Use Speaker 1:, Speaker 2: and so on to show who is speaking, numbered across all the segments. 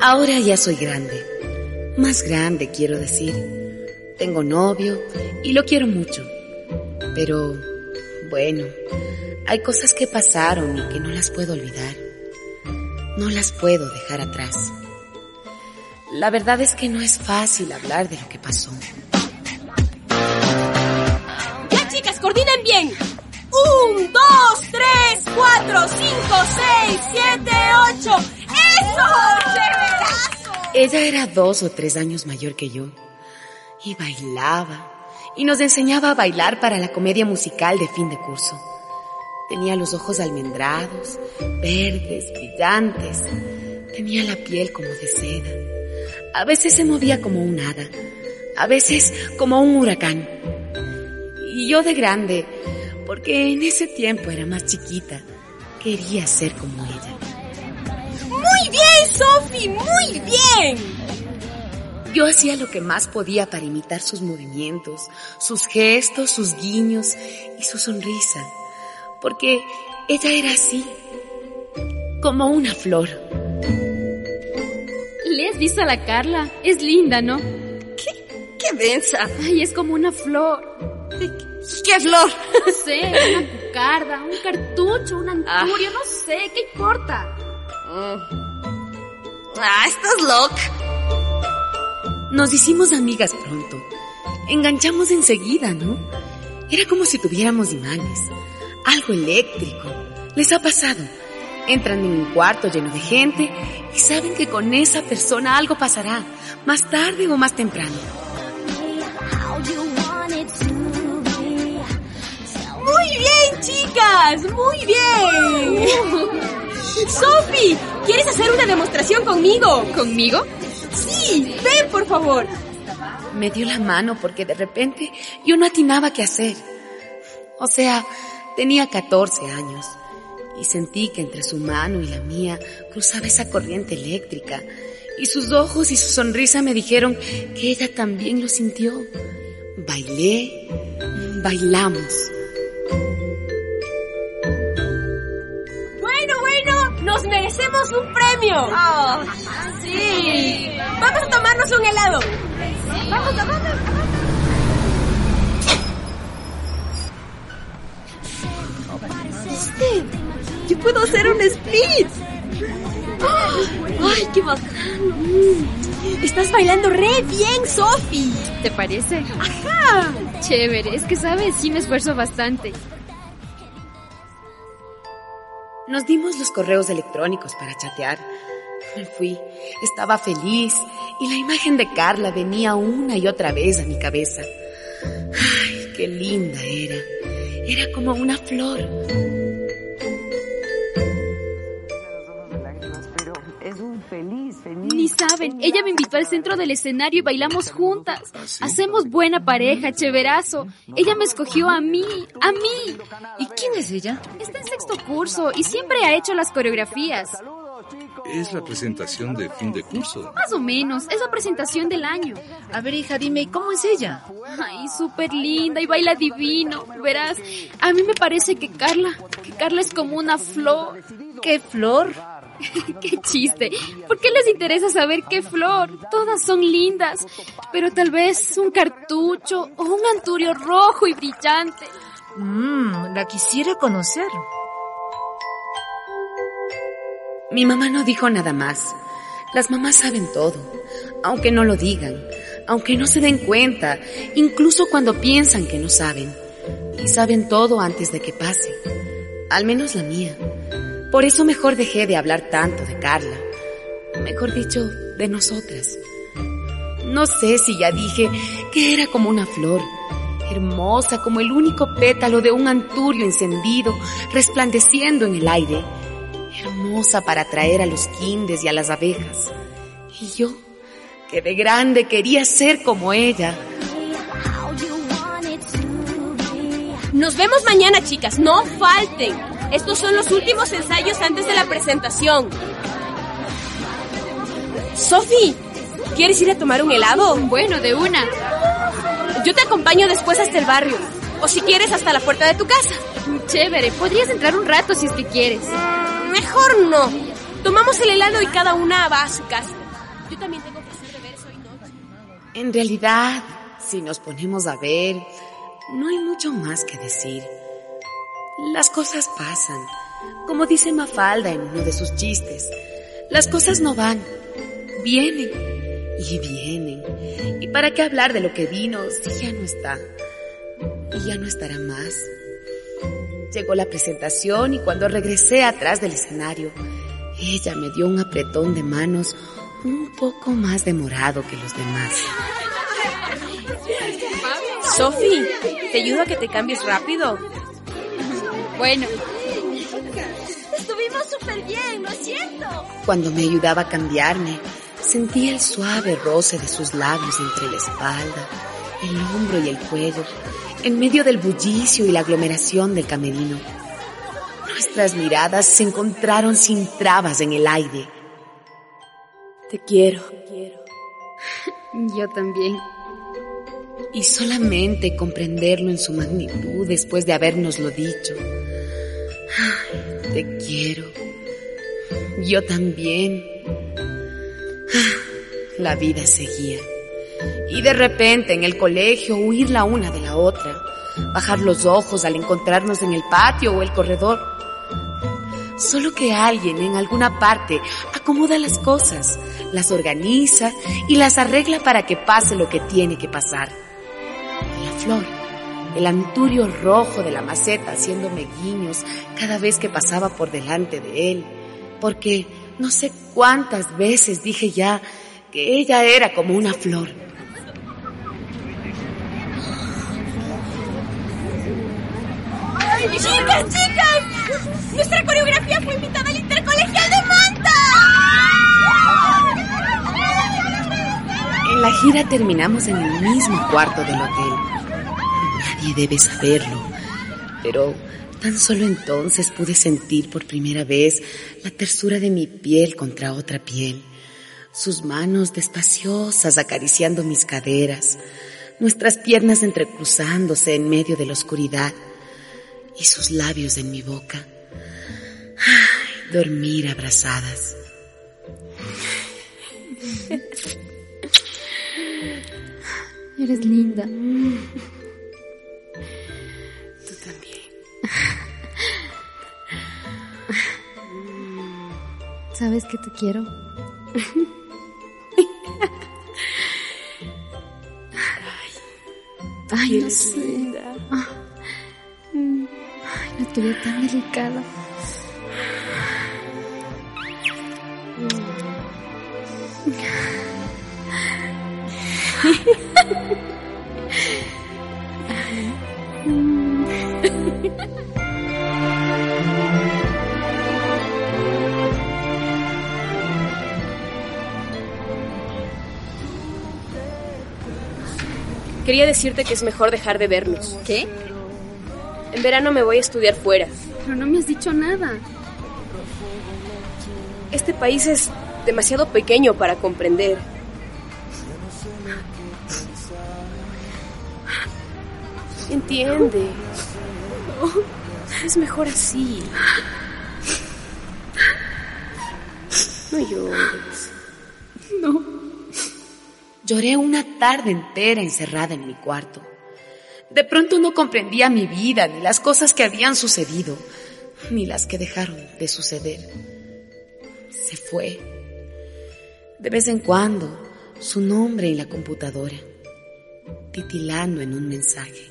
Speaker 1: Ahora ya soy grande. Más grande, quiero decir. Tengo novio y lo quiero mucho. Pero, bueno, hay cosas que pasaron y que no las puedo olvidar. No las puedo dejar atrás. La verdad es que no es fácil hablar de lo que pasó.
Speaker 2: Ya chicas, coordinen bien. Un, dos, tres, cuatro, cinco, seis, siete, ocho. ¡Eso! ¡Chéverazo!
Speaker 1: Ella era dos o tres años mayor que yo. Y bailaba. Y nos enseñaba a bailar para la comedia musical de fin de curso. Tenía los ojos almendrados, verdes, brillantes. Tenía la piel como de seda. A veces se movía como un hada. A veces como un huracán. Y yo de grande, porque en ese tiempo era más chiquita, quería ser como ella.
Speaker 2: Muy bien, Sophie, muy bien.
Speaker 1: Yo hacía lo que más podía para imitar sus movimientos, sus gestos, sus guiños y su sonrisa, porque ella era así, como una flor.
Speaker 3: ¿Le has visto a la Carla? Es linda, ¿no?
Speaker 2: ¿Qué, qué densa?
Speaker 3: Ay, es como una flor.
Speaker 2: ¿Qué flor?
Speaker 3: No sé, una cucarda, un cartucho, un anturio, no sé, ¿qué importa?
Speaker 2: Ah, estás loca.
Speaker 1: Nos hicimos amigas pronto. Enganchamos enseguida, ¿no? Era como si tuviéramos imanes. Algo eléctrico. ¿Les ha pasado? Entran en un cuarto lleno de gente y saben que con esa persona algo pasará, más tarde o más temprano.
Speaker 2: Chicas, muy bien. Sophie, ¿quieres hacer una demostración conmigo?
Speaker 3: ¿Conmigo?
Speaker 2: Sí, ven, por favor.
Speaker 1: Me dio la mano porque de repente yo no atinaba qué hacer. O sea, tenía 14 años y sentí que entre su mano y la mía cruzaba esa corriente eléctrica y sus ojos y su sonrisa me dijeron que ella también lo sintió. Bailé, bailamos.
Speaker 2: Nos merecemos un premio.
Speaker 3: Ah,
Speaker 2: sí. Vamos a tomarnos un helado. Vamos, vamos.
Speaker 3: ¿Viste? Yo puedo hacer un split. ¡Ay, qué bacán!
Speaker 2: Estás bailando re bien, Sophie.
Speaker 3: ¿Te parece?
Speaker 2: Ajá.
Speaker 3: Chévere, es que sabes, sí me esfuerzo bastante.
Speaker 1: Nos dimos los correos electrónicos para chatear. Me fui, estaba feliz y la imagen de Carla venía una y otra vez a mi cabeza. Ay, qué linda era. Era como una flor.
Speaker 3: Saben, ella me invitó al centro del escenario y bailamos juntas. Hacemos buena pareja, chéverazo. Ella me escogió a mí, a mí.
Speaker 4: ¿Y quién es ella?
Speaker 3: Está en sexto curso y siempre ha hecho las coreografías.
Speaker 5: Es la presentación de fin de curso.
Speaker 3: Más o menos, es la presentación del año.
Speaker 4: A ver, hija, dime, ¿y ¿cómo es ella?
Speaker 3: Ay, súper linda y baila divino. Verás, a mí me parece que Carla, que Carla es como una flor.
Speaker 4: ¿Qué flor?
Speaker 3: qué chiste. ¿Por qué les interesa saber qué flor? Todas son lindas, pero tal vez un cartucho o un anturio rojo y brillante.
Speaker 4: Mmm, la quisiera conocer.
Speaker 1: Mi mamá no dijo nada más. Las mamás saben todo, aunque no lo digan, aunque no se den cuenta, incluso cuando piensan que no saben. Y saben todo antes de que pase. Al menos la mía. Por eso mejor dejé de hablar tanto de Carla. Mejor dicho, de nosotras. No sé si ya dije que era como una flor, hermosa como el único pétalo de un anturio encendido, resplandeciendo en el aire, hermosa para atraer a los quindes y a las abejas. Y yo, que de grande quería ser como ella.
Speaker 2: Nos vemos mañana, chicas, no falten. Estos son los últimos ensayos antes de la presentación. Sophie, ¿quieres ir a tomar un helado?
Speaker 3: Bueno, de una.
Speaker 2: Yo te acompaño después hasta el barrio. O si quieres, hasta la puerta de tu casa.
Speaker 3: Chévere, podrías entrar un rato si es que quieres.
Speaker 2: Mm, mejor no. Tomamos el helado y cada una va a su casa. Yo también tengo que hacer deberes hoy noche.
Speaker 1: En realidad, si nos ponemos a ver, no hay mucho más que decir. Las cosas pasan. Como dice Mafalda en uno de sus chistes, las cosas no van, vienen y vienen. ¿Y para qué hablar de lo que vino si ya no está? Y ya no estará más. Llegó la presentación y cuando regresé atrás del escenario, ella me dio un apretón de manos un poco más demorado que los demás.
Speaker 2: Sophie, ¿te ayudo a que te cambies rápido?
Speaker 3: Bueno,
Speaker 2: Estuvimos súper bien, ¿no es cierto?
Speaker 1: Cuando me ayudaba a cambiarme, sentía el suave roce de sus labios entre la espalda, el hombro y el cuello, en medio del bullicio y la aglomeración del camerino. Nuestras miradas se encontraron sin trabas en el aire.
Speaker 2: Te quiero.
Speaker 3: yo también.
Speaker 1: Y solamente comprenderlo en su magnitud después de habernoslo dicho. Te quiero. Yo también. La vida seguía. Y de repente en el colegio huir la una de la otra. Bajar los ojos al encontrarnos en el patio o el corredor. Solo que alguien en alguna parte acomoda las cosas, las organiza y las arregla para que pase lo que tiene que pasar. La flor, el anturio rojo de la maceta haciéndome guiños cada vez que pasaba por delante de él, porque no sé cuántas veces dije ya que ella era como una flor.
Speaker 2: ¡Chicas, chicas! Nuestra coreografía fue invitada al Intercolegial de Manta.
Speaker 1: En la gira terminamos en el mismo cuarto del hotel. Nadie debe saberlo, pero tan solo entonces pude sentir por primera vez la tersura de mi piel contra otra piel, sus manos despaciosas acariciando mis caderas, nuestras piernas entrecruzándose en medio de la oscuridad y sus labios en mi boca. Ay, dormir abrazadas.
Speaker 3: Eres linda. ¿Sabes que te quiero? Ay, no sé. Mm. Ay, la tuve tan delicada.
Speaker 2: Quería decirte que es mejor dejar de vernos.
Speaker 3: ¿Qué?
Speaker 2: En verano me voy a estudiar fuera.
Speaker 3: Pero no me has dicho nada.
Speaker 2: Este país es demasiado pequeño para comprender. Entiende. Es mejor así. No llores.
Speaker 1: Lloré una tarde entera encerrada en mi cuarto. De pronto no comprendía mi vida, ni las cosas que habían sucedido, ni las que dejaron de suceder. Se fue. De vez en cuando, su nombre en la computadora, titilando en un mensaje.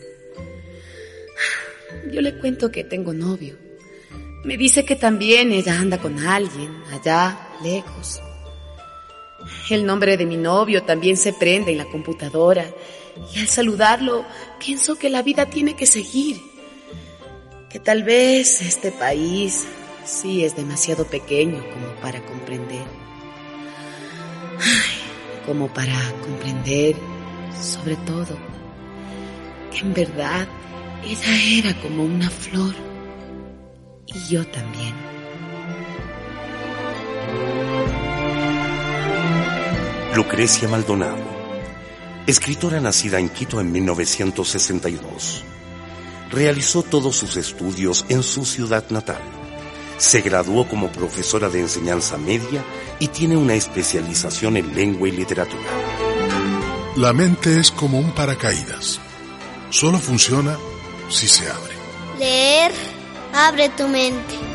Speaker 1: Yo le cuento que tengo novio. Me dice que también ella anda con alguien, allá, lejos. El nombre de mi novio también se prende en la computadora. Y al saludarlo pienso que la vida tiene que seguir, que tal vez este país sí es demasiado pequeño como para comprender, como para comprender sobre todo que en verdad ella era como una flor. Y yo también.
Speaker 6: Lucrecia Maldonado, escritora nacida en Quito en 1962. Realizó todos sus estudios en su ciudad natal. Se graduó como profesora de enseñanza media y tiene una especialización en lengua y literatura.
Speaker 7: La mente es como un paracaídas. Solo funciona si se abre.
Speaker 8: Leer abre tu mente.